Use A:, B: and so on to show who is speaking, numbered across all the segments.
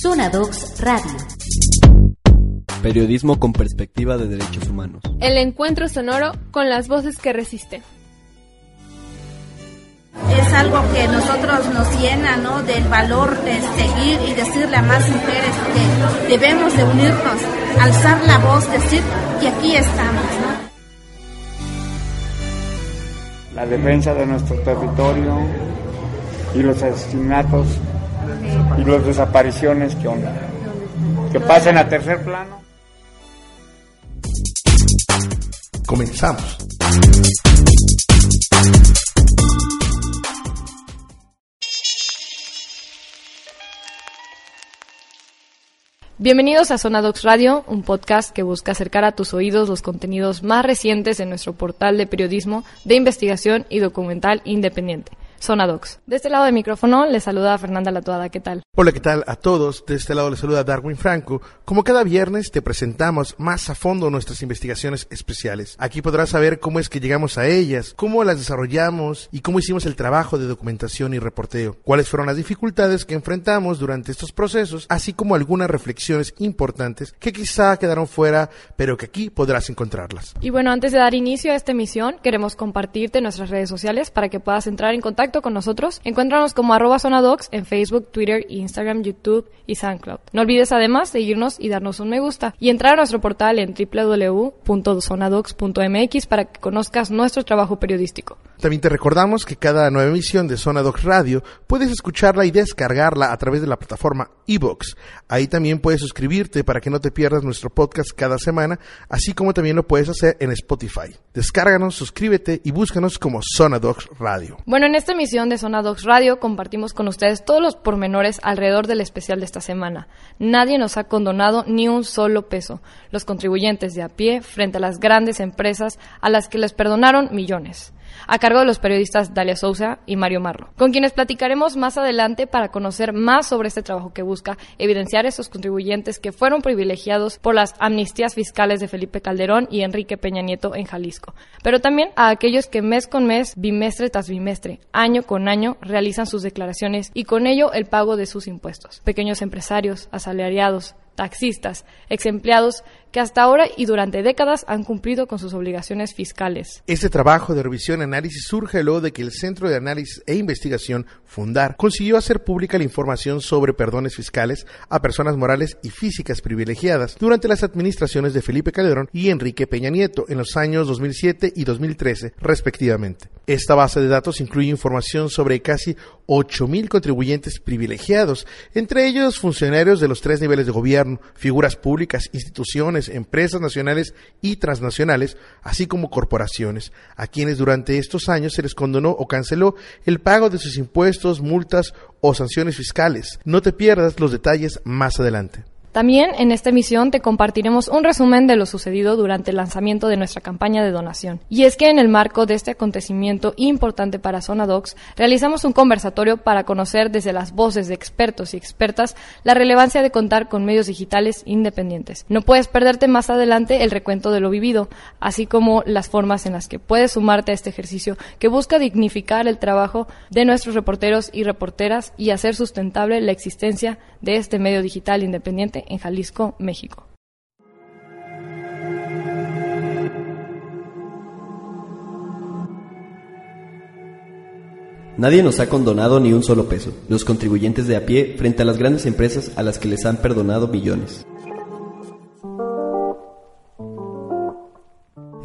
A: Zona Docs Radio.
B: Periodismo con perspectiva de derechos humanos.
C: El encuentro sonoro con las voces que resisten.
D: Es algo que nosotros nos llena, ¿no? Del valor de seguir y decirle a más mujeres que debemos de unirnos, alzar la voz, decir que aquí estamos, ¿no?
E: La defensa de nuestro territorio y los asesinatos y las desapariciones que, que pasen a tercer plano.
F: Comenzamos.
C: Bienvenidos a Zona Docs Radio, un podcast que busca acercar a tus oídos los contenidos más recientes en nuestro portal de periodismo, de investigación y documental independiente. Docs. De este lado del micrófono les saluda Fernanda Latuada. ¿Qué tal?
F: Hola, ¿qué tal a todos? De este lado les saluda Darwin Franco. Como cada viernes te presentamos más a fondo nuestras investigaciones especiales. Aquí podrás saber cómo es que llegamos a ellas, cómo las desarrollamos y cómo hicimos el trabajo de documentación y reporteo, cuáles fueron las dificultades que enfrentamos durante estos procesos, así como algunas reflexiones importantes que quizá quedaron fuera, pero que aquí podrás encontrarlas.
C: Y bueno, antes de dar inicio a esta emisión, queremos compartirte nuestras redes sociales para que puedas entrar en contacto con nosotros, encuéntranos como arroba zonadocs en Facebook, Twitter, Instagram, YouTube y SoundCloud. No olvides además seguirnos y darnos un me gusta y entrar a nuestro portal en www.zonadocs.mx para que conozcas nuestro trabajo periodístico.
F: También te recordamos que cada nueva emisión de Zona Radio puedes escucharla y descargarla a través de la plataforma iBox. Ahí también puedes suscribirte para que no te pierdas nuestro podcast cada semana, así como también lo puedes hacer en Spotify. Descárganos, suscríbete y búscanos como Zona Radio.
C: Bueno, en esta emisión de Zona Radio compartimos con ustedes todos los pormenores alrededor del especial de esta semana. Nadie nos ha condonado ni un solo peso. Los contribuyentes de a pie frente a las grandes empresas a las que les perdonaron millones a cargo de los periodistas Dalia Sousa y Mario Marlo, con quienes platicaremos más adelante para conocer más sobre este trabajo que busca evidenciar a esos contribuyentes que fueron privilegiados por las amnistías fiscales de Felipe Calderón y Enrique Peña Nieto en Jalisco, pero también a aquellos que mes con mes, bimestre tras bimestre, año con año, realizan sus declaraciones y con ello el pago de sus impuestos. Pequeños empresarios, asalariados, taxistas, ex empleados que hasta ahora y durante décadas han cumplido con sus obligaciones fiscales.
F: Este trabajo de revisión y análisis surge luego de que el Centro de Análisis e Investigación, Fundar, consiguió hacer pública la información sobre perdones fiscales a personas morales y físicas privilegiadas durante las administraciones de Felipe Calderón y Enrique Peña Nieto en los años 2007 y 2013, respectivamente. Esta base de datos incluye información sobre casi 8.000 contribuyentes privilegiados, entre ellos funcionarios de los tres niveles de gobierno, figuras públicas, instituciones, empresas nacionales y transnacionales, así como corporaciones, a quienes durante estos años se les condonó o canceló el pago de sus impuestos, multas o sanciones fiscales. No te pierdas los detalles más adelante.
C: También en esta emisión te compartiremos un resumen de lo sucedido durante el lanzamiento de nuestra campaña de donación. Y es que en el marco de este acontecimiento importante para Zona Docs, realizamos un conversatorio para conocer desde las voces de expertos y expertas la relevancia de contar con medios digitales independientes. No puedes perderte más adelante el recuento de lo vivido, así como las formas en las que puedes sumarte a este ejercicio que busca dignificar el trabajo de nuestros reporteros y reporteras y hacer sustentable la existencia de este medio digital independiente en Jalisco, México.
B: Nadie nos ha condonado ni un solo peso, los contribuyentes de a pie frente a las grandes empresas a las que les han perdonado millones.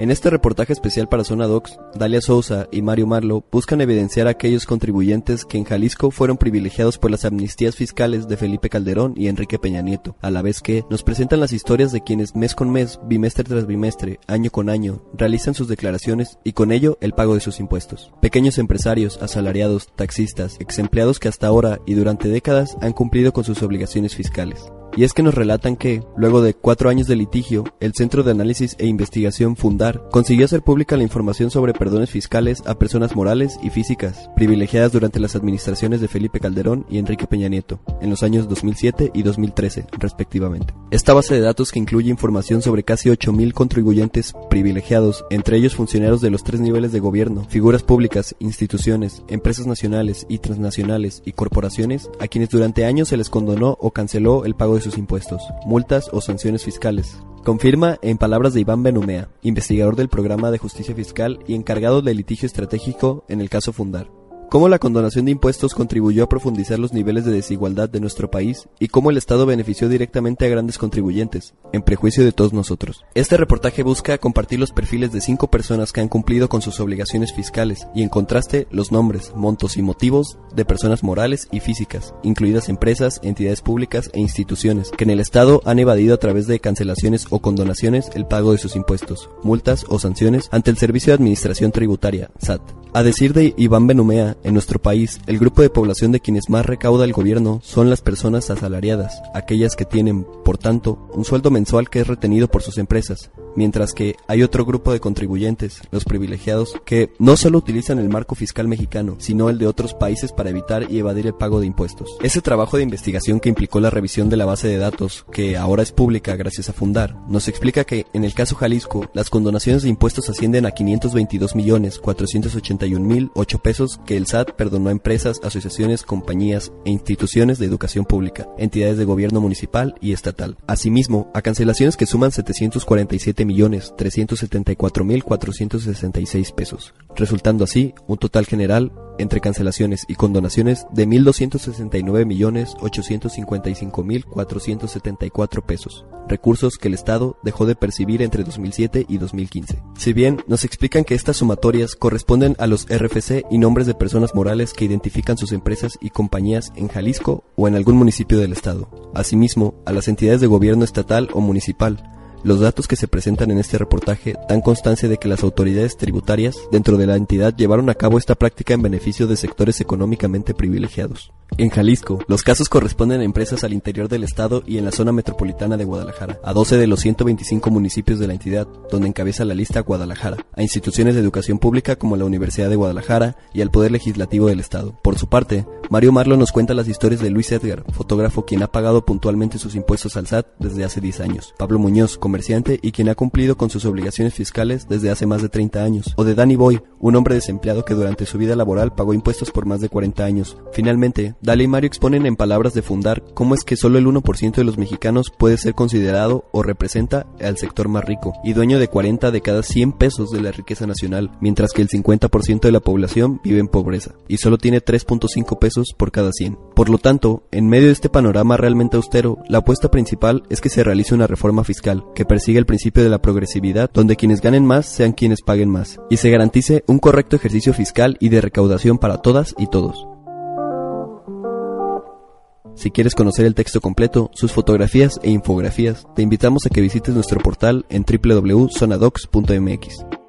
B: En este reportaje especial para Zona Docs, Dalia Sousa y Mario Marlo buscan evidenciar a aquellos contribuyentes que en Jalisco fueron privilegiados por las amnistías fiscales de Felipe Calderón y Enrique Peña Nieto, a la vez que nos presentan las historias de quienes mes con mes, bimestre tras bimestre, año con año, realizan sus declaraciones y con ello el pago de sus impuestos. Pequeños empresarios, asalariados, taxistas, ex empleados que hasta ahora y durante décadas han cumplido con sus obligaciones fiscales. Y es que nos relatan que, luego de cuatro años de litigio, el Centro de Análisis e Investigación Fundar consiguió hacer pública la información sobre perdones fiscales a personas morales y físicas, privilegiadas durante las administraciones de Felipe Calderón y Enrique Peña Nieto, en los años 2007 y 2013, respectivamente. Esta base de datos que incluye información sobre casi 8.000 contribuyentes privilegiados, entre ellos funcionarios de los tres niveles de gobierno, figuras públicas, instituciones, empresas nacionales y transnacionales y corporaciones, a quienes durante años se les condonó o canceló el pago de sus impuestos, multas o sanciones fiscales. Confirma en palabras de Iván Benumea, investigador del programa de justicia fiscal y encargado del litigio estratégico en el caso Fundar cómo la condonación de impuestos contribuyó a profundizar los niveles de desigualdad de nuestro país y cómo el Estado benefició directamente a grandes contribuyentes, en prejuicio de todos nosotros. Este reportaje busca compartir los perfiles de cinco personas que han cumplido con sus obligaciones fiscales y en contraste los nombres, montos y motivos de personas morales y físicas, incluidas empresas, entidades públicas e instituciones, que en el Estado han evadido a través de cancelaciones o condonaciones el pago de sus impuestos, multas o sanciones ante el Servicio de Administración Tributaria, SAT. A decir de Iván Benumea, en nuestro país, el grupo de población de quienes más recauda el gobierno son las personas asalariadas, aquellas que tienen, por tanto, un sueldo mensual que es retenido por sus empresas, mientras que hay otro grupo de contribuyentes, los privilegiados, que no solo utilizan el marco fiscal mexicano, sino el de otros países para evitar y evadir el pago de impuestos. Ese trabajo de investigación que implicó la revisión de la base de datos, que ahora es pública gracias a Fundar, nos explica que, en el caso Jalisco, las condonaciones de impuestos ascienden a 522 millones 480 181.008 pesos que el SAT perdonó a empresas, asociaciones, compañías e instituciones de educación pública, entidades de gobierno municipal y estatal. Asimismo, a cancelaciones que suman 747.374.466 pesos, resultando así un total general entre cancelaciones y condonaciones de 1.269.855.474 pesos, recursos que el Estado dejó de percibir entre 2007 y 2015. Si bien nos explican que estas sumatorias corresponden a lo los RFC y nombres de personas morales que identifican sus empresas y compañías en Jalisco o en algún municipio del estado. Asimismo, a las entidades de gobierno estatal o municipal, los datos que se presentan en este reportaje dan constancia de que las autoridades tributarias dentro de la entidad llevaron a cabo esta práctica en beneficio de sectores económicamente privilegiados. En Jalisco, los casos corresponden a empresas al interior del estado y en la zona metropolitana de Guadalajara, a 12 de los 125 municipios de la entidad, donde encabeza la lista Guadalajara, a instituciones de educación pública como la Universidad de Guadalajara y al Poder Legislativo del Estado. Por su parte, Mario Marlo nos cuenta las historias de Luis Edgar, fotógrafo quien ha pagado puntualmente sus impuestos al SAT desde hace 10 años, Pablo Muñoz, comerciante y quien ha cumplido con sus obligaciones fiscales desde hace más de 30 años, o de Danny Boy, un hombre desempleado que durante su vida laboral pagó impuestos por más de 40 años. Finalmente, Dale y Mario exponen en palabras de fundar cómo es que solo el 1% de los mexicanos puede ser considerado o representa al sector más rico y dueño de 40 de cada 100 pesos de la riqueza nacional, mientras que el 50% de la población vive en pobreza y solo tiene 3.5 pesos por cada 100. Por lo tanto, en medio de este panorama realmente austero, la apuesta principal es que se realice una reforma fiscal que persiga el principio de la progresividad, donde quienes ganen más sean quienes paguen más, y se garantice un correcto ejercicio fiscal y de recaudación para todas y todos. Si quieres conocer el texto completo, sus fotografías e infografías, te invitamos a que visites nuestro portal en www.zonadocs.mx.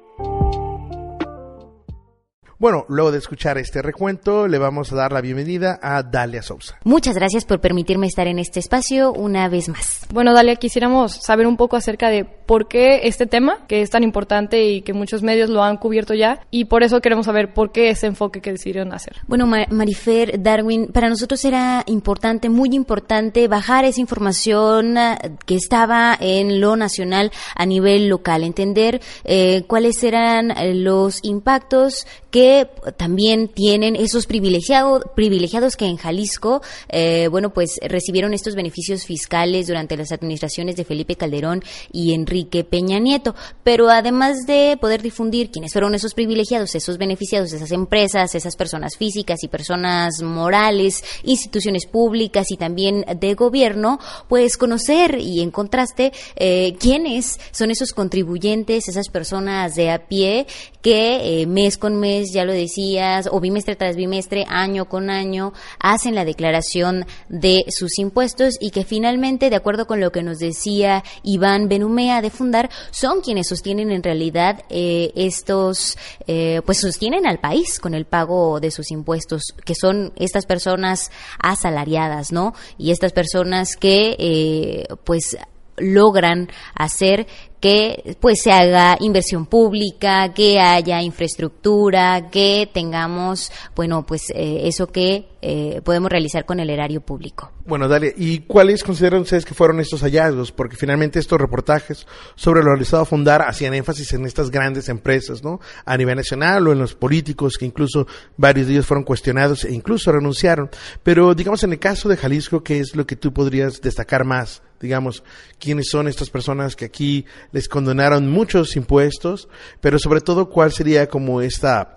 F: Bueno, luego de escuchar este recuento, le vamos a dar la bienvenida a Dalia Sousa.
A: Muchas gracias por permitirme estar en este espacio una vez más.
C: Bueno, Dalia, quisiéramos saber un poco acerca de por qué este tema, que es tan importante y que muchos medios lo han cubierto ya, y por eso queremos saber por qué ese enfoque que decidieron hacer.
A: Bueno, Marifer, Darwin, para nosotros era importante, muy importante, bajar esa información ah, que estaba en lo nacional a nivel local, entender eh, cuáles eran eh, los impactos que también tienen esos privilegiados privilegiados que en Jalisco, eh, bueno, pues recibieron estos beneficios fiscales durante las administraciones de Felipe Calderón y Enrique Peña Nieto. Pero además de poder difundir quiénes fueron esos privilegiados, esos beneficiados, esas empresas, esas personas físicas y personas morales, instituciones públicas y también de gobierno, pues conocer y en contraste eh, quiénes son esos contribuyentes, esas personas de a pie que eh, mes con mes ya lo decías, o bimestre tras bimestre, año con año, hacen la declaración de sus impuestos y que finalmente, de acuerdo con lo que nos decía Iván Benumea de Fundar, son quienes sostienen en realidad eh, estos, eh, pues sostienen al país con el pago de sus impuestos, que son estas personas asalariadas, ¿no? Y estas personas que, eh, pues, logran hacer que pues se haga inversión pública, que haya infraestructura, que tengamos, bueno, pues eh, eso que eh, podemos realizar con el erario público.
F: Bueno, Dalia, ¿y cuáles consideran ustedes que fueron estos hallazgos? Porque finalmente estos reportajes sobre lo realizado a Fundar hacían énfasis en estas grandes empresas, ¿no? A nivel nacional o en los políticos, que incluso varios de ellos fueron cuestionados e incluso renunciaron. Pero digamos en el caso de Jalisco, ¿qué es lo que tú podrías destacar más? digamos, quiénes son estas personas que aquí les condonaron muchos impuestos, pero sobre todo cuál sería como esta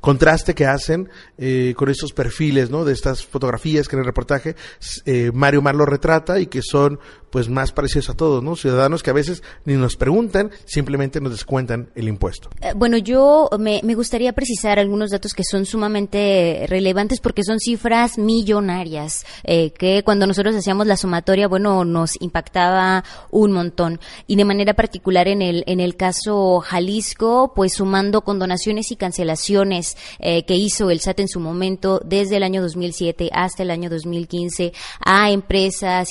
F: contraste que hacen eh, con estos perfiles, ¿no? De estas fotografías que en el reportaje eh, Mario Mar lo retrata y que son pues más parecidos a todos, ¿no? Ciudadanos que a veces ni nos preguntan, simplemente nos descuentan el impuesto.
A: Eh, bueno, yo me, gustaría precisar algunos datos que son sumamente relevantes porque son cifras millonarias, eh, que cuando nosotros hacíamos la sumatoria, bueno, nos impactaba un montón. Y de manera particular en el, en el caso Jalisco, pues sumando condonaciones y cancelaciones eh, que hizo el SAT en su momento desde el año 2007 hasta el año 2015 a empresas,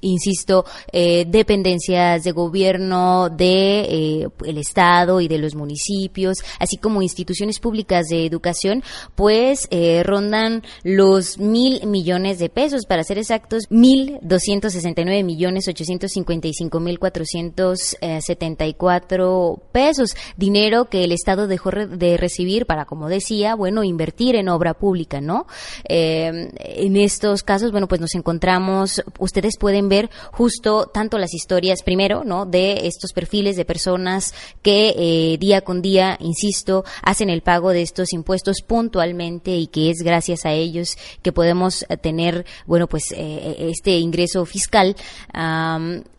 A: insisto, eh, dependencias de gobierno de eh, el estado y de los municipios, así como instituciones públicas de educación, pues eh, rondan los mil millones de pesos, para ser exactos, mil doscientos sesenta y nueve millones ochocientos cincuenta y cinco mil cuatrocientos setenta y cuatro pesos, dinero que el estado dejó de recibir para, como decía, bueno, invertir en obra pública, ¿no? en estos casos, bueno, pues nos encontramos, ustedes pueden ver justo tanto las historias, primero, ¿no? De estos perfiles de personas que eh, día con día, insisto, hacen el pago de estos impuestos puntualmente y que es gracias a ellos que podemos eh, tener, bueno, pues eh, este ingreso fiscal.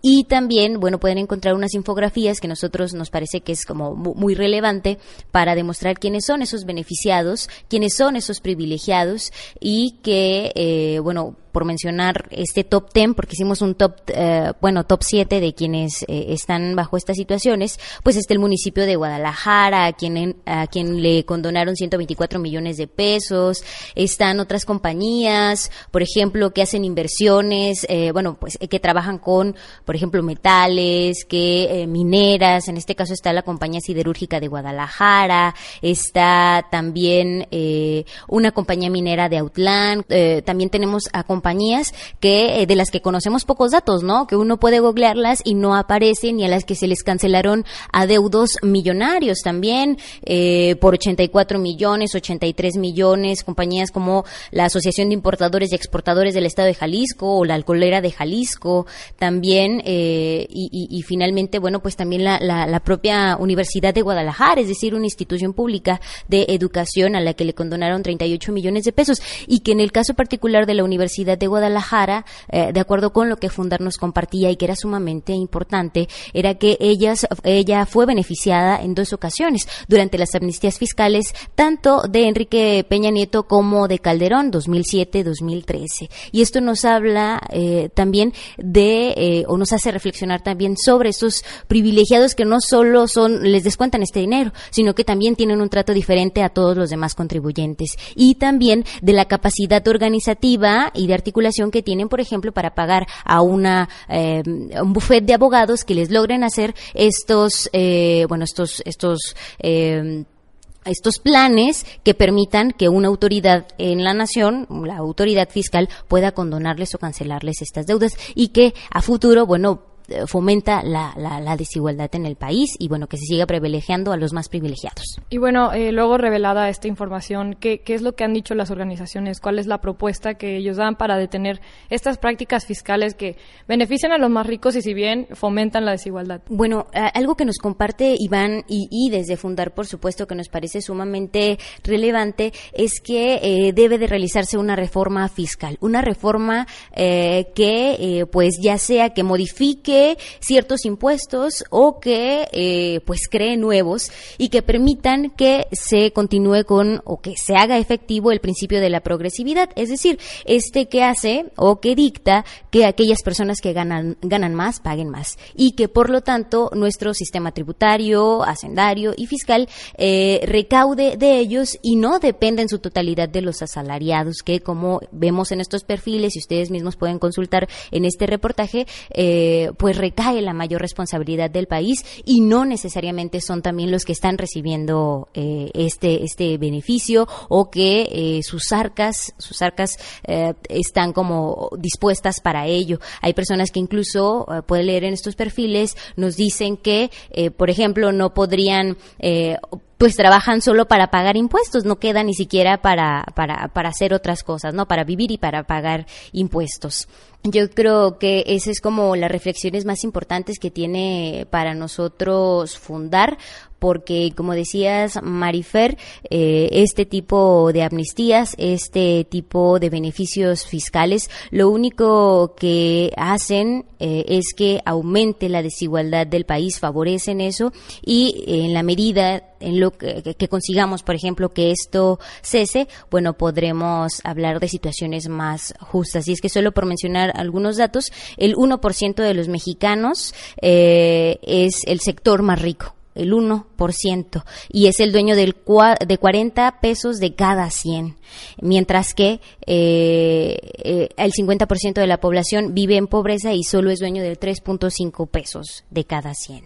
A: y también, bueno, pueden encontrar unas infografías que nosotros nos parece que es como muy relevante para demostrar quiénes son esos beneficiados, quiénes son esos privilegiados y que, bueno, por mencionar este top 10, porque hicimos un top, eh, bueno, top 7 de quienes eh, están bajo estas situaciones, pues está el municipio de Guadalajara, a quien, a quien le condonaron 124 millones de pesos, están otras compañías, por ejemplo, que hacen inversiones, eh, bueno, pues que trabajan con, por ejemplo, metales, que mineras, en este caso está la compañía siderúrgica de Guadalajara, está también una compañía minera de Outland, también tenemos a compañías que eh, de las que conocemos pocos datos, ¿no? Que uno puede googlearlas y no aparecen y a las que se les cancelaron adeudos millonarios también eh, por 84 millones, 83 millones, compañías como la Asociación de Importadores y Exportadores del Estado de Jalisco o la Alcolera de Jalisco, también eh, y, finalmente, bueno, pues también la, la propia Universidad de Guadalajara, es decir, una institución pública de educación a la que le condonaron 38 millones de pesos y que en el caso particular de la Universidad de Guadalajara, eh, de acuerdo con lo que Fundar nos compartía y que era sumamente importante, era que ellas, ella fue beneficiada en dos ocasiones durante las amnistías fiscales, tanto de Enrique Peña Nieto como de Calderón, 2007-2013. Y esto nos habla eh, también de, eh, o nos hace reflexionar también sobre esos privilegiados que no solo son, les descuentan este dinero, sino que también tienen un trato diferente a todos los demás contribuyentes. Y también de la capacidad organizativa y de articulación que tienen, por ejemplo, para pagar a una eh, un buffet de abogados que les logren hacer estos, eh, bueno, estos, estos eh, estos planes que permitan que una autoridad en la nación, la autoridad fiscal, pueda condonarles o cancelarles estas deudas y que a futuro, bueno, fomenta la, la, desigualdad en el país y bueno que se siga privilegiando a los más privilegiados.
C: Y bueno, eh, luego revelada esta información, ¿qué, ¿qué, es lo que han dicho las organizaciones? ¿Cuál es la propuesta que ellos dan para detener estas prácticas fiscales que benefician a los más ricos y si bien fomentan la desigualdad?
A: Bueno, algo que nos comparte Iván y, y, desde Fundar, por supuesto, que nos parece sumamente relevante es que eh, debe de realizarse una reforma fiscal, una reforma que pues ya sea que modifique ciertos impuestos o que eh, pues cree nuevos y que permitan que se continúe con o que se haga efectivo el principio de la progresividad, es decir, este que hace o que dicta que aquellas personas que ganan ganan más paguen más. Y que por lo tanto nuestro sistema tributario, hacendario y fiscal eh, recaude de ellos y no dependa en su totalidad de los asalariados que como vemos en estos perfiles y ustedes mismos pueden consultar en este reportaje, eh, pues recae la mayor responsabilidad del país y no necesariamente son también los que están recibiendo eh, este este beneficio o que eh, sus arcas sus arcas están como dispuestas para ello. Hay personas que incluso pueden leer en estos perfiles nos dicen que, por ejemplo, no podrían pues trabajan solo para pagar impuestos, no queda ni siquiera para, para, para hacer otras cosas, ¿no? Para vivir y para pagar impuestos. Yo creo que esa es como las reflexiones más importantes que tiene para nosotros fundar, porque como decías, Marifer, eh, este tipo de amnistías, este tipo de beneficios fiscales, lo único que hacen eh, es que aumente la desigualdad del país, favorecen eso y en la medida en lo que, que, consigamos, por ejemplo, que esto cese, bueno, podremos hablar de situaciones más justas. Y es que solo por mencionar algunos datos, el 1% de los mexicanos eh, es el sector más rico el 1%, y es el dueño del de 40 pesos de cada 100, mientras que eh, eh, el 50% de la población vive en pobreza y solo es dueño del 3.5 pesos de cada 100.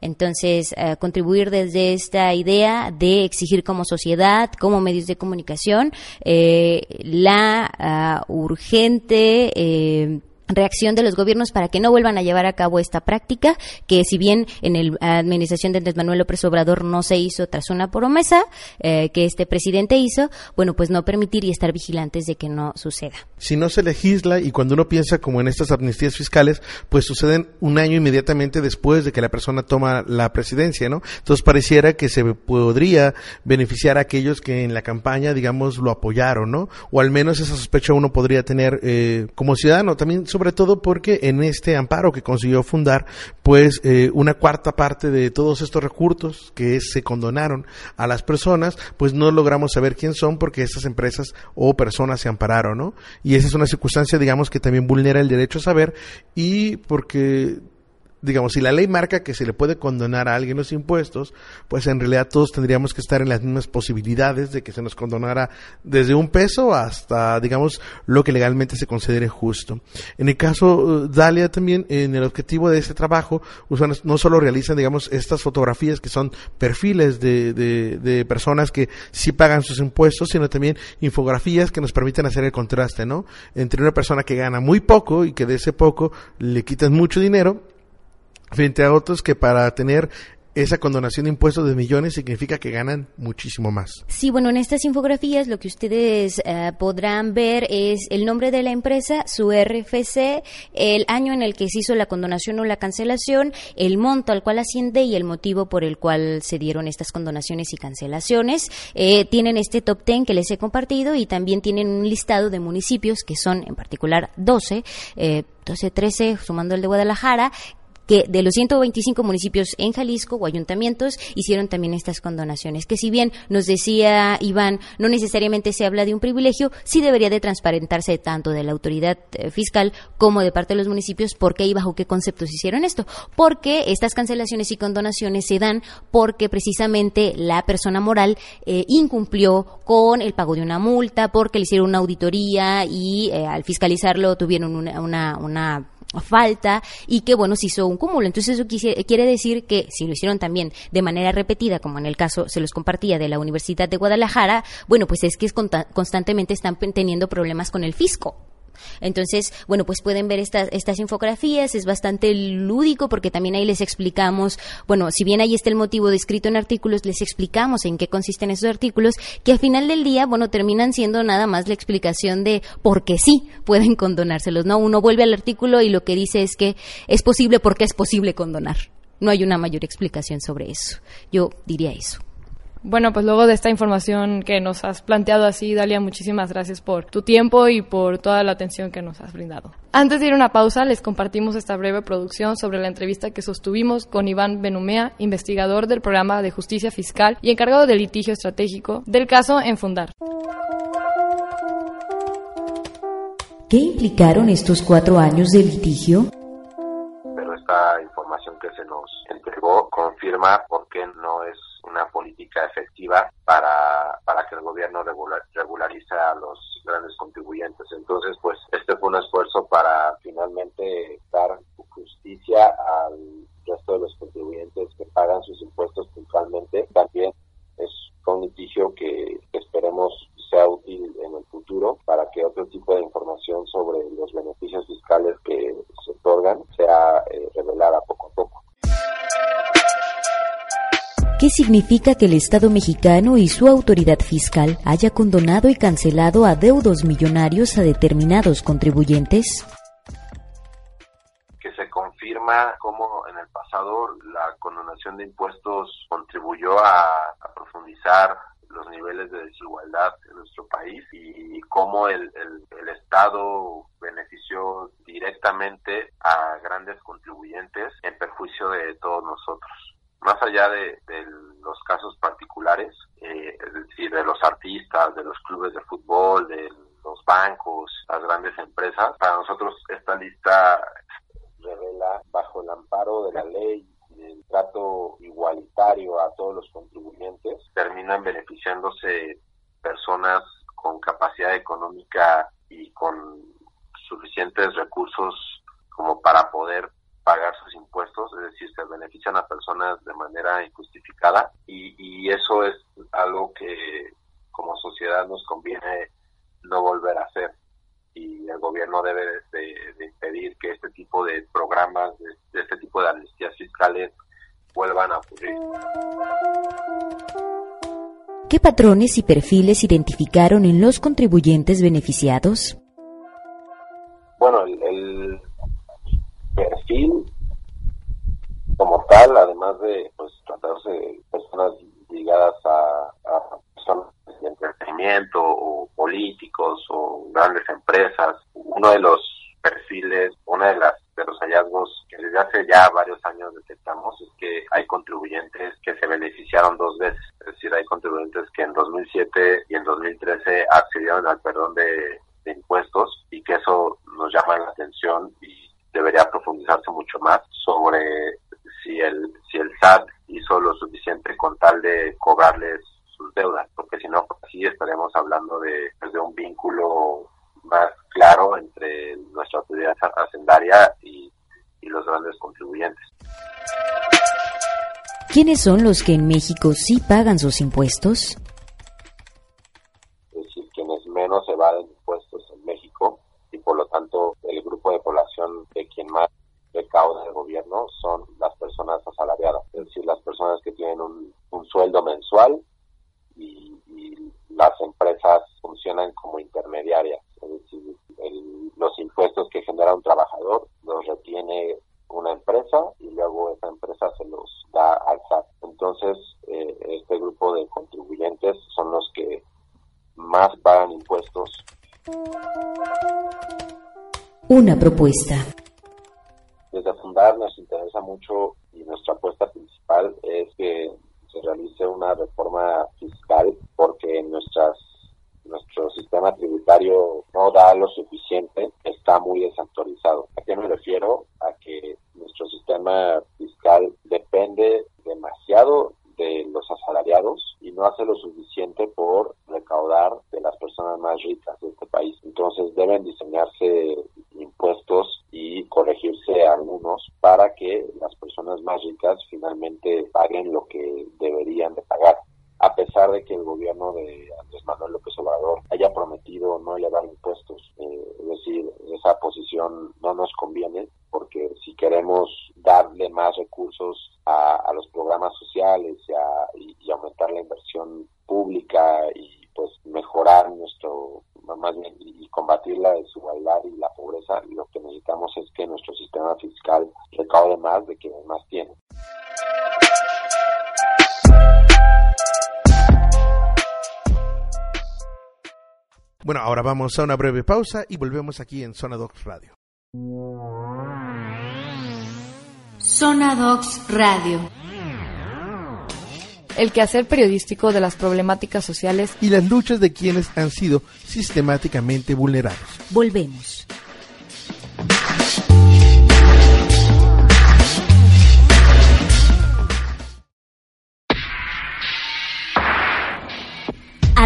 A: Entonces, eh, contribuir desde esta idea de exigir como sociedad, como medios de comunicación, la ah, urgente reacción de los gobiernos para que no vuelvan a llevar a cabo esta práctica, que si bien en la administración de Andrés Manuel López Obrador no se hizo tras una promesa eh, que este presidente hizo, bueno, pues no permitir y estar vigilantes de que no suceda.
F: Si no se legisla y cuando uno piensa como en estas amnistías fiscales, pues suceden un año inmediatamente después de que la persona toma la presidencia, ¿no? Entonces pareciera que se podría beneficiar a aquellos que en la campaña, digamos, lo apoyaron, ¿no? O al menos esa sospecha uno podría tener eh, como ciudadano. También sobre todo porque en este amparo que consiguió fundar, pues eh, una cuarta parte de todos estos recursos que se condonaron a las personas, pues no logramos saber quién son porque esas empresas o personas se ampararon, ¿no? Y esa es una circunstancia, digamos, que también vulnera el derecho a saber y porque digamos, si la ley marca que se le puede condonar a alguien los impuestos, pues en realidad todos tendríamos que estar en las mismas posibilidades de que se nos condonara desde un peso hasta, digamos, lo que legalmente se considere justo. En el caso uh, Dalia también, en el objetivo de este trabajo, no solo realizan, digamos, estas fotografías que son perfiles de, de, de personas que sí pagan sus impuestos, sino también infografías que nos permiten hacer el contraste, ¿no? Entre una persona que gana muy poco y que de ese poco le quitan mucho dinero frente a otros que para tener esa condonación de impuestos de millones significa que ganan muchísimo más.
A: Sí, bueno, en estas infografías lo que ustedes eh, podrán ver es el nombre de la empresa, su RFC, el año en el que se hizo la condonación o la cancelación, el monto al cual asciende y el motivo por el cual se dieron estas condonaciones y cancelaciones. Eh, tienen este top 10 que les he compartido y también tienen un listado de municipios que son en particular 12, eh, 12, 13, sumando el de Guadalajara, que de los 125 municipios en Jalisco o ayuntamientos hicieron también estas condonaciones, que si bien nos decía Iván, no necesariamente se habla de un privilegio, sí debería de transparentarse tanto de la autoridad eh, fiscal como de parte de los municipios por qué y bajo qué conceptos hicieron esto. Porque estas cancelaciones y condonaciones se dan porque precisamente la persona moral eh, incumplió con el pago de una multa, porque le hicieron una auditoría y eh, al fiscalizarlo tuvieron una, una, una falta y que, bueno, se hizo un cúmulo. Entonces, eso quiere decir que si lo hicieron también de manera repetida, como en el caso se los compartía de la Universidad de Guadalajara, bueno, pues es que es constantemente están teniendo problemas con el fisco. Entonces, bueno, pues pueden ver estas, estas infografías, es bastante lúdico porque también ahí les explicamos, bueno, si bien ahí está el motivo descrito en artículos, les explicamos en qué consisten esos artículos, que al final del día, bueno, terminan siendo nada más la explicación de por qué sí pueden condonárselos, ¿no? Uno vuelve al artículo y lo que dice es que es posible porque es posible condonar. No hay una mayor explicación sobre eso. Yo diría eso.
C: Bueno, pues luego de esta información que nos has planteado así, Dalia, muchísimas gracias por tu tiempo y por toda la atención que nos has brindado. Antes de ir a una pausa, les compartimos esta breve producción sobre la entrevista que sostuvimos con Iván Benumea, investigador del programa de justicia fiscal y encargado del litigio estratégico del caso en Fundar.
A: ¿Qué implicaron estos cuatro años de litigio?
G: Pero esta información que se nos entregó confirma por qué no es una política efectiva para, para que el gobierno regular, regularice a los grandes contribuyentes. Entonces, pues este fue un esfuerzo para finalmente dar justicia al resto de los contribuyentes que pagan sus impuestos puntualmente. También es un litigio que esperemos sea útil en el futuro para que otro tipo de información sobre los beneficios fiscales que se otorgan sea eh, revelada poco a poco.
A: ¿Qué significa que el Estado mexicano y su autoridad fiscal haya condonado y cancelado adeudos millonarios a determinados contribuyentes?
G: Que se confirma cómo en el pasado la condonación de impuestos contribuyó a, profundizar los niveles de desigualdad en nuestro país y cómo el, Estado benefició directamente a grandes contribuyentes en perjuicio de todos nosotros. Más allá de, los casos particulares, eh, es decir, de los artistas, de los clubes de fútbol, de los bancos, las grandes empresas, para nosotros esta lista revela bajo el amparo de la ley el trato igualitario a todos los contribuyentes, terminan beneficiándose personas con capacidad económica y con suficientes recursos como para poder pagar sus impuestos, es decir, se benefician a personas de manera injustificada y, eso es algo que como sociedad nos conviene no volver a hacer y el gobierno debe de, impedir que este tipo de programas, de, este tipo de amnistías fiscales vuelvan a ocurrir.
A: ¿Qué patrones y perfiles identificaron en los contribuyentes beneficiados?
G: Perfil como tal, además de pues, tratarse de personas ligadas a, a personas de entretenimiento o políticos o grandes empresas. Uno de los perfiles, una de las de los hallazgos que desde hace ya varios años detectamos es que hay contribuyentes que se beneficiaron dos veces, es decir, hay contribuyentes que en 2007 y en 2013 accedieron al perdón de, de impuestos y que eso nos llama la atención y debería profundizarse mucho más sobre si el si el SAT hizo lo suficiente con tal de cobrarles sus deudas, porque si no, así estaremos hablando de, pues, de un vínculo más claro entre nuestra autoridad hacendaria y, y los grandes contribuyentes.
A: ¿Quiénes son los que en México sí pagan sus impuestos?
G: Es decir, quienes menos evaden impuestos en México y por lo tanto el grupo de población de quien más recauda el gobierno son las personas asalariadas, es decir, las personas que tienen un, sueldo mensual y, las empresas funcionan como intermediarias, es decir, los impuestos que genera un trabajador Una
A: propuesta.
G: más de quienes más tienen.
F: Bueno, ahora vamos a una breve pausa y volvemos aquí en Zona Docs Radio.
A: Zona Docs Radio.
C: El quehacer periodístico de las problemáticas sociales
F: y las luchas de quienes han sido sistemáticamente vulnerados.
A: Volvemos.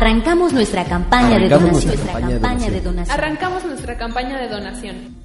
A: Arrancamos nuestra campaña de donación.
C: Arrancamos nuestra campaña de donación.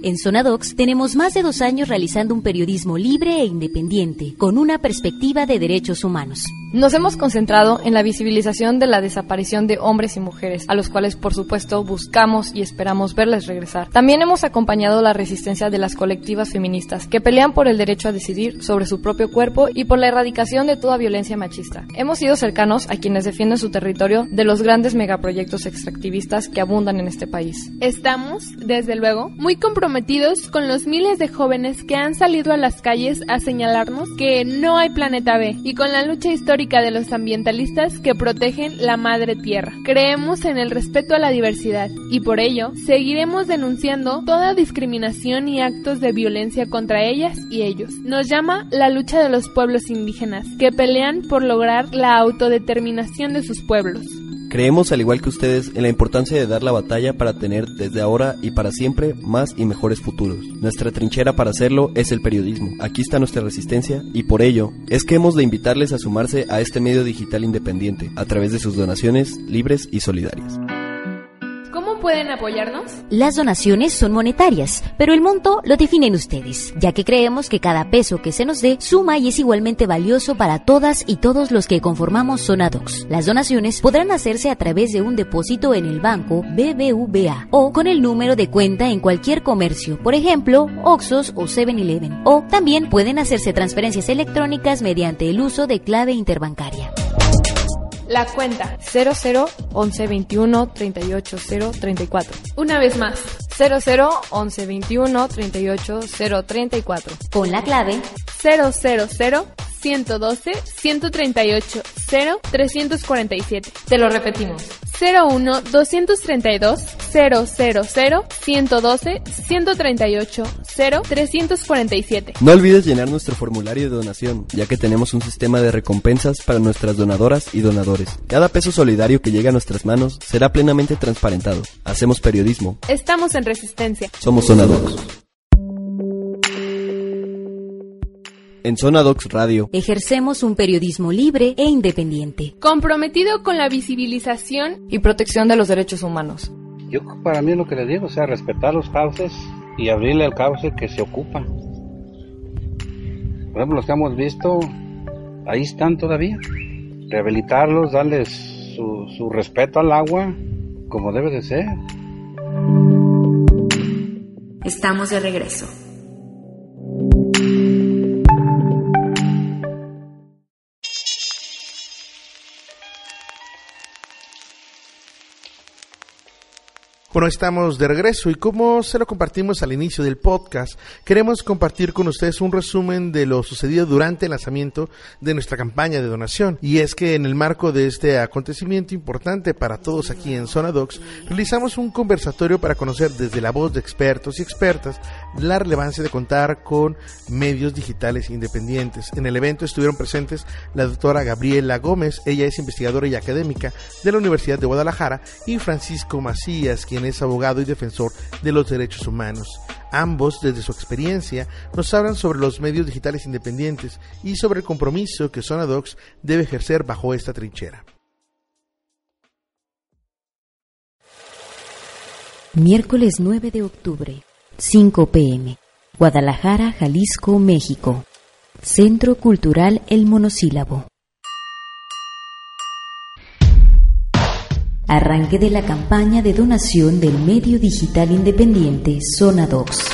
A: En Sonadox tenemos más de dos años realizando un periodismo libre e independiente, con una perspectiva de derechos humanos.
C: Nos hemos concentrado en la visibilización de la desaparición de hombres y mujeres, a los cuales por supuesto buscamos y esperamos verles regresar. También hemos acompañado la resistencia de las colectivas feministas, que pelean por el derecho a decidir sobre su propio cuerpo y por la erradicación de toda violencia machista. Hemos sido cercanos a quienes defienden su territorio de los grandes megaproyectos extractivistas que abundan en este país.
H: Estamos, desde luego, muy comprometidos comprometidos con los miles de jóvenes que han salido a las calles a señalarnos que no hay planeta B y con la lucha histórica de los ambientalistas que protegen la madre tierra. Creemos en el respeto a la diversidad y por ello seguiremos denunciando toda discriminación y actos de violencia contra ellas y ellos. Nos llama la lucha de los pueblos indígenas que pelean por lograr la autodeterminación de sus pueblos.
B: Creemos, al igual que ustedes, en la importancia de dar la batalla para tener desde ahora y para siempre más y mejores futuros. Nuestra trinchera para hacerlo es el periodismo. Aquí está nuestra resistencia y por ello es que hemos de invitarles a sumarse a este medio digital independiente a través de sus donaciones libres y solidarias
H: pueden apoyarnos?
A: Las donaciones son monetarias, pero el monto lo definen ustedes, ya que creemos que cada peso que se nos dé suma y es igualmente valioso para todas y todos los que conformamos Sonadox. Las donaciones podrán hacerse a través de un depósito en el banco BBVA o con el número de cuenta en cualquier comercio, por ejemplo, Oxos o 7-Eleven. O también pueden hacerse transferencias electrónicas mediante el uso de clave interbancaria.
H: La cuenta
C: 00 11 21 38 0 34.
H: Una vez más.
C: 00 11 21 38 0 34.
A: Con la clave
H: 000 112 138 0 347.
C: Te lo repetimos.
H: 01 232 000 112 138 0 347.
B: No olvides llenar nuestro formulario de donación, ya que tenemos un sistema de recompensas para nuestras donadoras y donadores. Cada peso solidario que llega a nuestras manos será plenamente transparentado. Hacemos periodismo.
H: Estamos en resistencia.
B: Somos Sonadox. En Zona Docs Radio
A: ejercemos un periodismo libre e independiente,
H: comprometido con la visibilización
C: y protección de los derechos humanos.
I: Yo para mí lo que le digo, sea, respetar los cauces y abrirle el cauce que se ocupa. Por ejemplo, los que hemos visto, ahí están todavía. Rehabilitarlos, darles su, su respeto al agua, como debe de ser.
A: Estamos de regreso.
F: Bueno, estamos de regreso y como se lo compartimos al inicio del podcast, queremos compartir con ustedes un resumen de lo sucedido durante el lanzamiento de nuestra campaña de donación. Y es que en el marco de este acontecimiento importante para todos aquí en Zona Docs, realizamos un conversatorio para conocer desde la voz de expertos y expertas la relevancia de contar con medios digitales independientes. En el evento estuvieron presentes la doctora Gabriela Gómez, ella es investigadora y académica de la Universidad de Guadalajara, y Francisco Macías, quien es abogado y defensor de los derechos humanos. Ambos, desde su experiencia, nos hablan sobre los medios digitales independientes y sobre el compromiso que Sonadox debe ejercer bajo esta trinchera.
A: Miércoles 9 de octubre, 5 pm. Guadalajara, Jalisco, México. Centro Cultural El Monosílabo. Arranque de la campaña de donación del medio digital independiente Sonadox.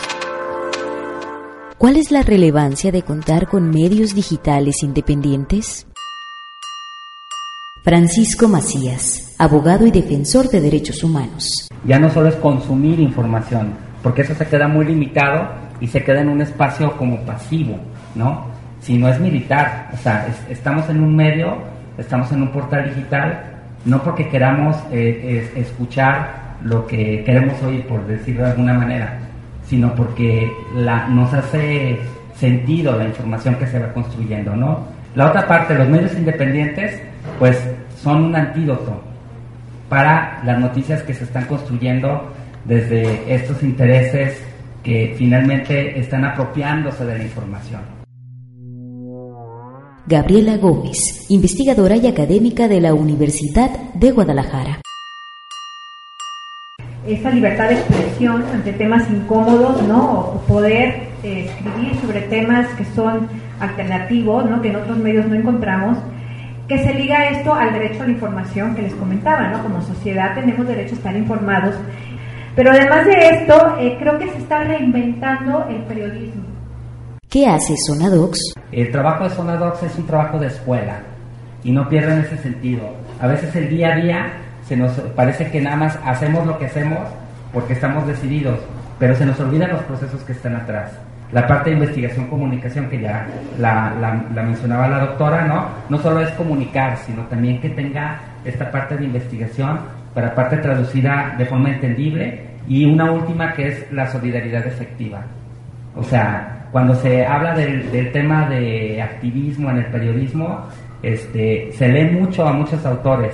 A: ¿Cuál es la relevancia de contar con medios digitales independientes? Francisco Macías, abogado y defensor de derechos humanos.
J: Ya no solo es consumir información, porque eso se queda muy limitado y se queda en un espacio como pasivo, ¿no? Si no es militar, o sea, estamos en un medio, estamos en un portal digital no porque queramos eh, escuchar lo que queremos oír, por decirlo de alguna manera, sino porque la, nos hace sentido la información que se va construyendo, ¿no? La otra parte, los medios independientes, pues son un antídoto para las noticias que se están construyendo desde estos intereses que finalmente están apropiándose de la información.
A: Gabriela Gómez, investigadora y académica de la Universidad de Guadalajara.
K: Esa libertad de expresión ante temas incómodos, ¿no? O poder eh, escribir sobre temas que son alternativos, ¿no? Que en otros medios no encontramos, que se liga esto al derecho a la información que les comentaba, ¿no? Como sociedad tenemos derecho a estar informados, pero además de esto, eh, creo que se está reinventando el periodismo.
A: ¿Qué hace Sonadox?
J: El trabajo de Sonadox es un trabajo de escuela y no pierden ese sentido. A veces el día a día se nos parece que nada más hacemos lo que hacemos porque estamos decididos, pero se nos olvidan los procesos que están atrás. La parte de investigación comunicación que ya la, la mencionaba la doctora, ¿no? No solo es comunicar, sino también que tenga esta parte de investigación para parte traducida de forma entendible y una última que es la solidaridad efectiva. O sea, cuando se habla del, del tema de activismo en el periodismo, este, se lee mucho a muchos autores,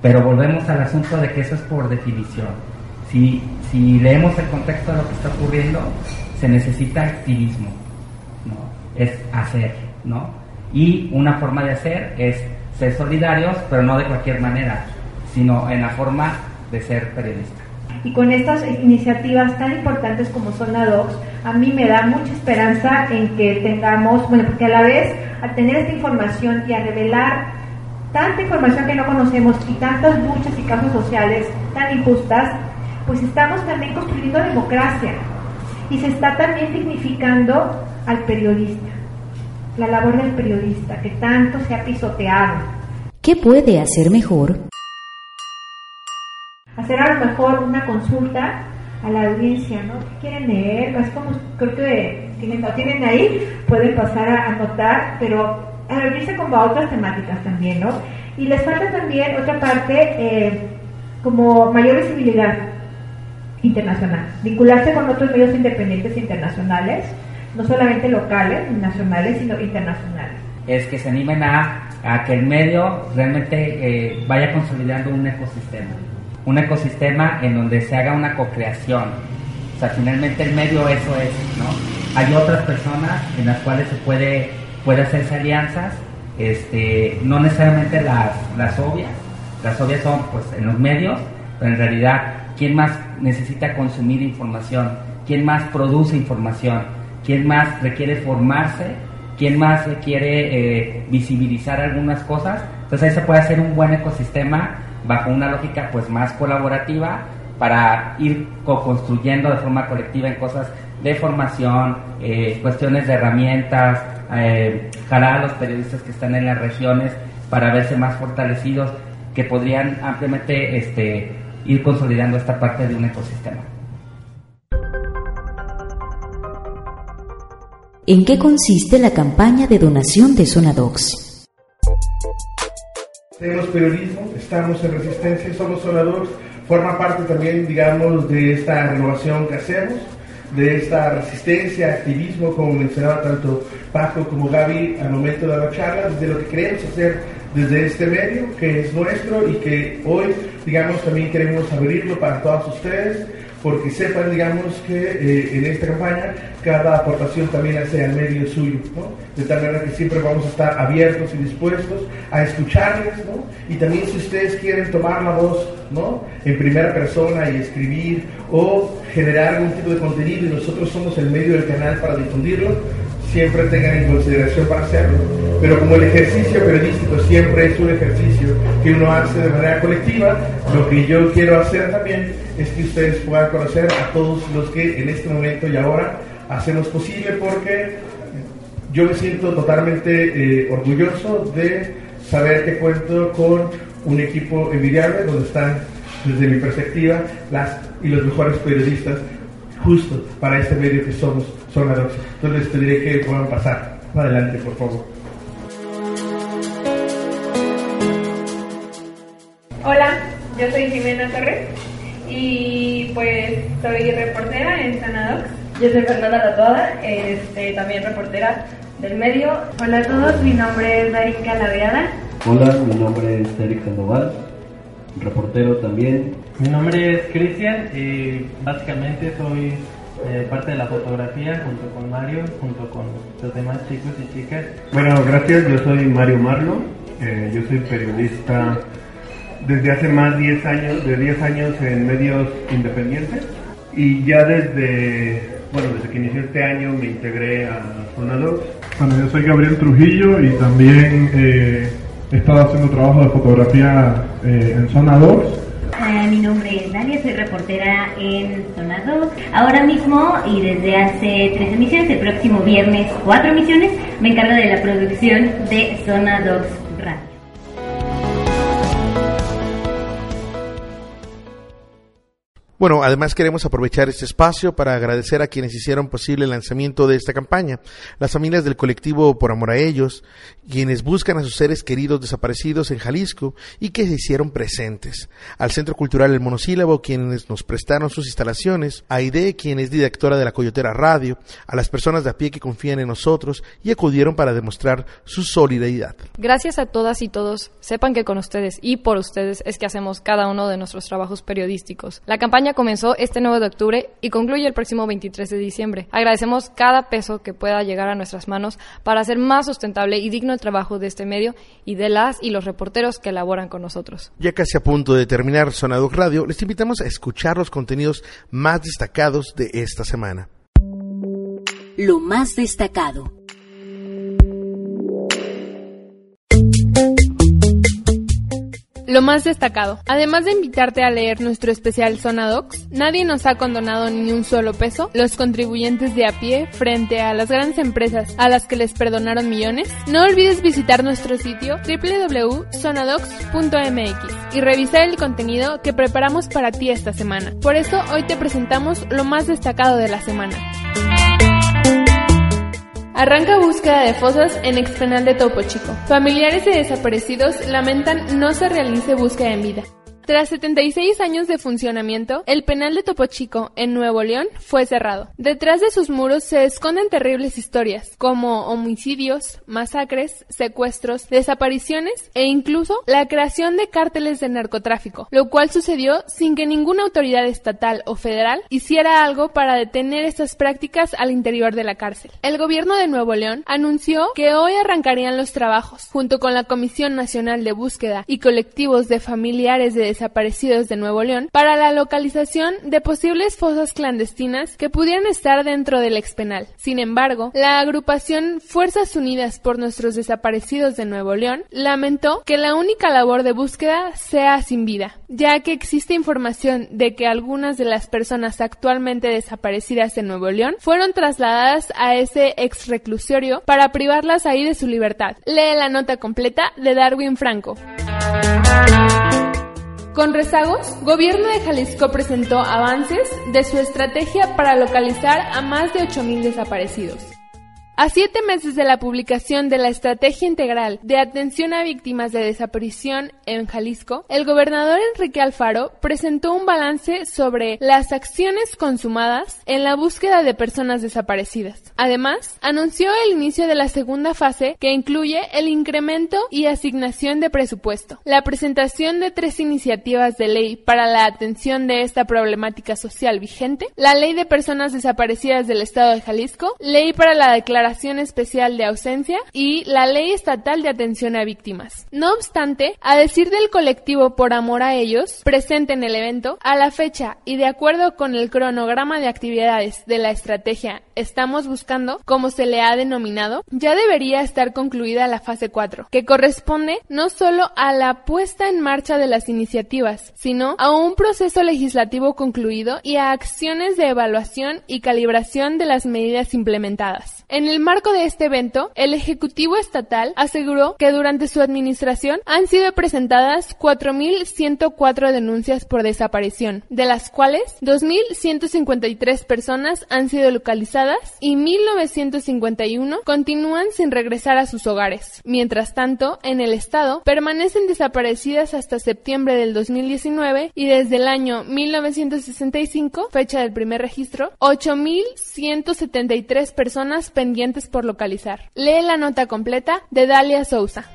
J: pero volvemos al asunto de que eso es por definición. Si, si leemos el contexto de lo que está ocurriendo, se necesita activismo, ¿no? es hacer, ¿no? Y una forma de hacer es ser solidarios, pero no de cualquier manera, sino en la forma de ser periodista.
K: Y con estas iniciativas tan importantes como son la DOCS, a mí me da mucha esperanza en que tengamos, bueno, porque a la vez, al tener esta información y a revelar tanta información que no conocemos y tantas luchas y casos sociales tan injustas, pues estamos también construyendo democracia y se está también dignificando al periodista, la labor del periodista que tanto se ha pisoteado.
A: ¿Qué puede hacer mejor?
K: hacer a lo mejor una consulta a la audiencia, ¿no? ¿Qué quieren leer? Es como, creo que tienen, lo tienen ahí, pueden pasar a anotar, pero a reunirse con otras temáticas también, ¿no? Y les falta también otra parte, eh, como mayor visibilidad internacional, vincularse con otros medios independientes internacionales, no solamente locales, nacionales, sino internacionales.
J: Es que se animen a, a que el medio realmente eh, vaya consolidando un ecosistema un ecosistema en donde se haga una co-creación. O sea, finalmente el medio eso es, ¿no? Hay otras personas en las cuales se puede, puede hacerse alianzas, este, no necesariamente las, las obvias, las obvias son pues en los medios, pero en realidad, ¿quién más necesita consumir información? ¿Quién más produce información? ¿Quién más requiere formarse? ¿Quién más requiere eh, visibilizar algunas cosas? Entonces ahí se puede hacer un buen ecosistema bajo una lógica pues más colaborativa para ir co-construyendo de forma colectiva en cosas de formación, eh, cuestiones de herramientas, eh, jalar a los periodistas que están en las regiones para verse más fortalecidos, que podrían ampliamente este, ir consolidando esta parte de un ecosistema.
A: ¿En qué consiste la campaña de donación de Sonadox?
F: Tenemos periodismo, estamos en resistencia, somos sonadores, forma parte también, digamos, de esta renovación que hacemos, de esta resistencia, activismo, como mencionaba tanto Paco como Gaby al momento de la charla, de lo que queremos hacer desde este medio, que es nuestro y que hoy, digamos, también queremos abrirlo para todos ustedes porque sepan, digamos, que eh, en esta campaña cada aportación también hace al medio suyo, ¿no? De tal manera que siempre vamos a estar abiertos y dispuestos a escucharles, ¿no? Y también si ustedes quieren tomar la voz, ¿no? En primera persona y escribir o generar algún tipo de contenido y nosotros somos el medio del canal para difundirlo, siempre tengan en consideración para hacerlo. Pero como el ejercicio periodístico siempre es un ejercicio que uno hace de manera colectiva, lo que yo quiero hacer también es que ustedes puedan conocer a todos los que en este momento y ahora hacemos posible porque yo me siento totalmente eh, orgulloso de saber que cuento con un equipo envidiable donde están desde mi perspectiva las y los mejores periodistas justo para este medio que somos Entonces les pediré que puedan pasar. Adelante, por favor.
L: Yo soy Jimena Torres y pues soy reportera en Sanadox.
M: Yo soy Fernanda Tatuada, este, también reportera del medio.
N: Hola a todos, mi nombre es Darika Laveada.
O: Hola, mi nombre es Eric Sandoval, reportero también.
P: Mi nombre es Cristian y básicamente soy eh, parte de la fotografía junto con Mario, junto con los demás chicos y chicas.
Q: Bueno, gracias, yo soy Mario Marlo, eh, yo soy periodista desde hace más 10 años, de 10 años en medios independientes. Y ya desde, bueno, desde que inició este año me integré a Zona
R: Bueno, yo soy Gabriel Trujillo y también eh, he estado haciendo trabajo de fotografía en Zona 2
S: eh, mi nombre es Dalia, soy reportera en Zona 2. Ahora mismo y desde hace tres emisiones, el próximo viernes cuatro emisiones, me encargo de la producción de Zona 2
F: Bueno, además queremos aprovechar este espacio para agradecer a quienes hicieron posible el lanzamiento de esta campaña, las familias del colectivo Por Amor a Ellos, quienes buscan a sus seres queridos desaparecidos en Jalisco y que se hicieron presentes, al Centro Cultural El Monosílabo, quienes nos prestaron sus instalaciones, a Aide, quien es directora de la Coyotera Radio, a las personas de a pie que confían en nosotros y acudieron para demostrar su solidaridad.
C: Gracias a todas y todos, sepan que con ustedes y por ustedes es que hacemos cada uno de nuestros trabajos periodísticos. La campaña comenzó este 9 de octubre y concluye el próximo 23 de diciembre. Agradecemos cada peso que pueda llegar a nuestras manos para hacer más sustentable y digno el trabajo de este medio y de las y los reporteros que elaboran con nosotros.
F: Ya casi a punto de terminar Sonadoc Radio, les invitamos a escuchar los contenidos más destacados de esta semana.
A: Lo más destacado.
H: Lo más destacado, además de invitarte a leer nuestro especial Zona Docs, nadie nos ha condonado ni un solo peso, los contribuyentes de a pie frente a las grandes empresas a las que les perdonaron millones. No olvides visitar nuestro sitio www.zonadocs.mx y revisar el contenido que preparamos para ti esta semana. Por eso hoy te presentamos lo más destacado de la semana. Arranca búsqueda de fosas en expenal de Topo Chico. Familiares de desaparecidos lamentan no se realice búsqueda en vida. Tras 76 años de funcionamiento, el penal de Topo Chico, en Nuevo León, fue cerrado. Detrás de sus muros se esconden terribles historias, como homicidios, masacres, secuestros, desapariciones e incluso la creación de cárteles de narcotráfico, lo cual sucedió sin que ninguna autoridad estatal o federal hiciera algo para detener estas prácticas al interior de la cárcel. El gobierno de Nuevo León anunció que hoy arrancarían los trabajos, junto con la Comisión Nacional de Búsqueda y colectivos de familiares de desaparecidos de Nuevo León para la localización de posibles fosas clandestinas que pudieran estar dentro del expenal. Sin embargo, la agrupación Fuerzas Unidas por nuestros desaparecidos de Nuevo León lamentó que la única labor de búsqueda sea sin vida, ya que existe información de que algunas de las personas actualmente desaparecidas en Nuevo León fueron trasladadas a ese ex reclusorio para privarlas ahí de su libertad. Lee la nota completa de Darwin Franco. Con rezagos, Gobierno de Jalisco presentó avances de su estrategia para localizar a más de 8.000 desaparecidos. A siete meses de la publicación de la Estrategia Integral de Atención a Víctimas de Desaparición en Jalisco, el gobernador Enrique Alfaro presentó un balance sobre las acciones consumadas en la búsqueda de personas desaparecidas. Además, anunció el inicio de la segunda fase que incluye el incremento y asignación de presupuesto, la presentación de tres iniciativas de ley para la atención de esta problemática social vigente, la Ley de Personas Desaparecidas del Estado de Jalisco, Ley para la Declaración Especial de Ausencia y la Ley Estatal de Atención a Víctimas. No obstante, a decir del colectivo Por Amor a Ellos, presente en el evento, a la fecha y de acuerdo con el cronograma de actividades de la estrategia Estamos Buscando, como se le ha denominado, ya debería estar concluida la fase 4, que corresponde no solo a la puesta en marcha de las iniciativas, sino a un proceso legislativo concluido y a acciones de evaluación y calibración de las medidas implementadas. En el marco de este evento, el Ejecutivo Estatal aseguró que durante su administración han sido presentadas 4.104 denuncias por desaparición, de las cuales 2.153 personas han sido localizadas y 1.951 continúan sin regresar a sus hogares. Mientras tanto, en el estado permanecen desaparecidas hasta septiembre del 2019 y desde el año 1965, fecha del primer registro, 8.173 personas pendientes por localizar. Lee la nota completa de Dalia Sousa.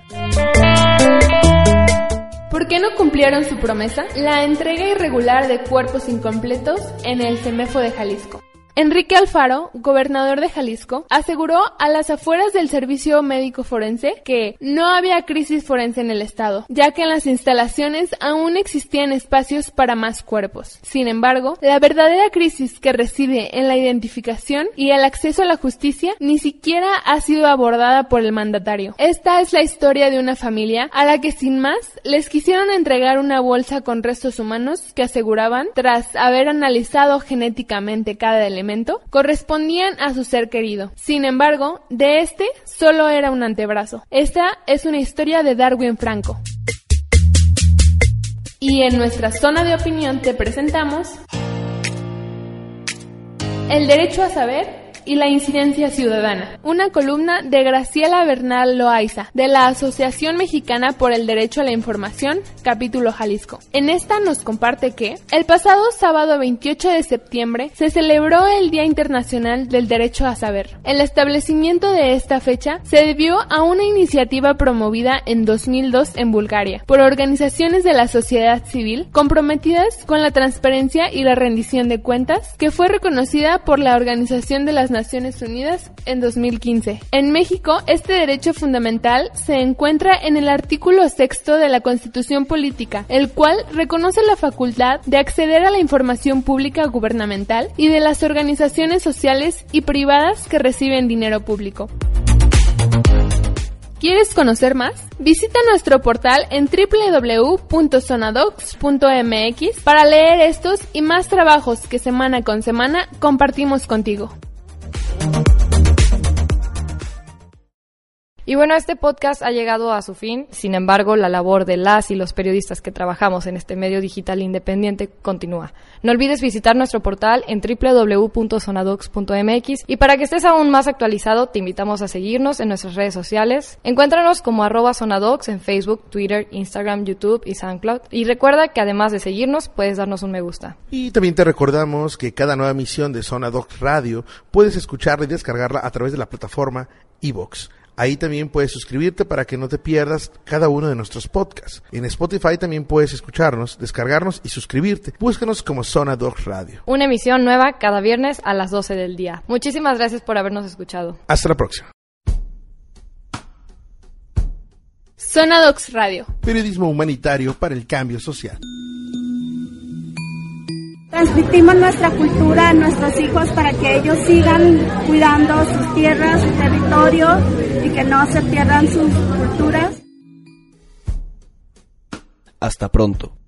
H: ¿Por qué no cumplieron su promesa? La entrega irregular de cuerpos incompletos en el CEMEFO de Jalisco. Enrique Alfaro, gobernador de Jalisco, aseguró a las afueras del servicio médico forense que no había crisis forense en el estado, ya que en las instalaciones aún existían espacios para más cuerpos. Sin embargo, la verdadera crisis que reside en la identificación y el acceso a la justicia ni siquiera ha sido abordada por el mandatario. Esta es la historia de una familia a la que sin más les quisieron entregar una bolsa con restos humanos que aseguraban, tras haber analizado genéticamente cada elemento, correspondían a su ser querido. Sin embargo, de este solo era un antebrazo. Esta es una historia de Darwin Franco. Y en nuestra zona de opinión te presentamos el derecho a saber y la incidencia ciudadana. Una columna de Graciela Bernal Loaiza, de la Asociación Mexicana por el Derecho a la Información, capítulo Jalisco. En esta nos comparte que el pasado sábado 28 de septiembre se celebró el Día Internacional del Derecho a Saber. El establecimiento de esta fecha se debió a una iniciativa promovida en 2002 en Bulgaria por organizaciones de la sociedad civil comprometidas con la transparencia y la rendición de cuentas, que fue reconocida por la Organización de las Naciones Unidas en 2015. En México, este derecho fundamental se encuentra en el artículo sexto de la Constitución Política, el cual reconoce la facultad de acceder a la información pública gubernamental y de las organizaciones sociales y privadas que reciben dinero público. ¿Quieres conocer más? Visita nuestro portal en www.zonadocs.mx para leer estos y más trabajos que semana con semana compartimos contigo.
C: Y bueno, este podcast ha llegado a su fin. Sin embargo, la labor de las y los periodistas que trabajamos en este medio digital independiente continúa. No olvides visitar nuestro portal en www.sonadocs.mx y para que estés aún más actualizado, te invitamos a seguirnos en nuestras redes sociales. Encuéntranos como arroba sonadocs en Facebook, Twitter, Instagram, YouTube y SoundCloud. Y recuerda que además de seguirnos, puedes darnos un me gusta.
F: Y también te recordamos que cada nueva emisión de Sonadocs Radio puedes escucharla y descargarla a través de la plataforma iVoox. Ahí también puedes suscribirte para que no te pierdas cada uno de nuestros podcasts. En Spotify también puedes escucharnos, descargarnos y suscribirte. Búscanos como Zona Dogs Radio.
C: Una emisión nueva cada viernes a las 12 del día. Muchísimas gracias por habernos escuchado.
F: Hasta la próxima.
H: Zona Docs Radio.
F: Periodismo humanitario para el cambio social.
D: Transmitimos nuestra cultura a nuestros hijos para que ellos sigan cuidando sus tierras, su territorio y que no se pierdan sus culturas.
B: Hasta pronto.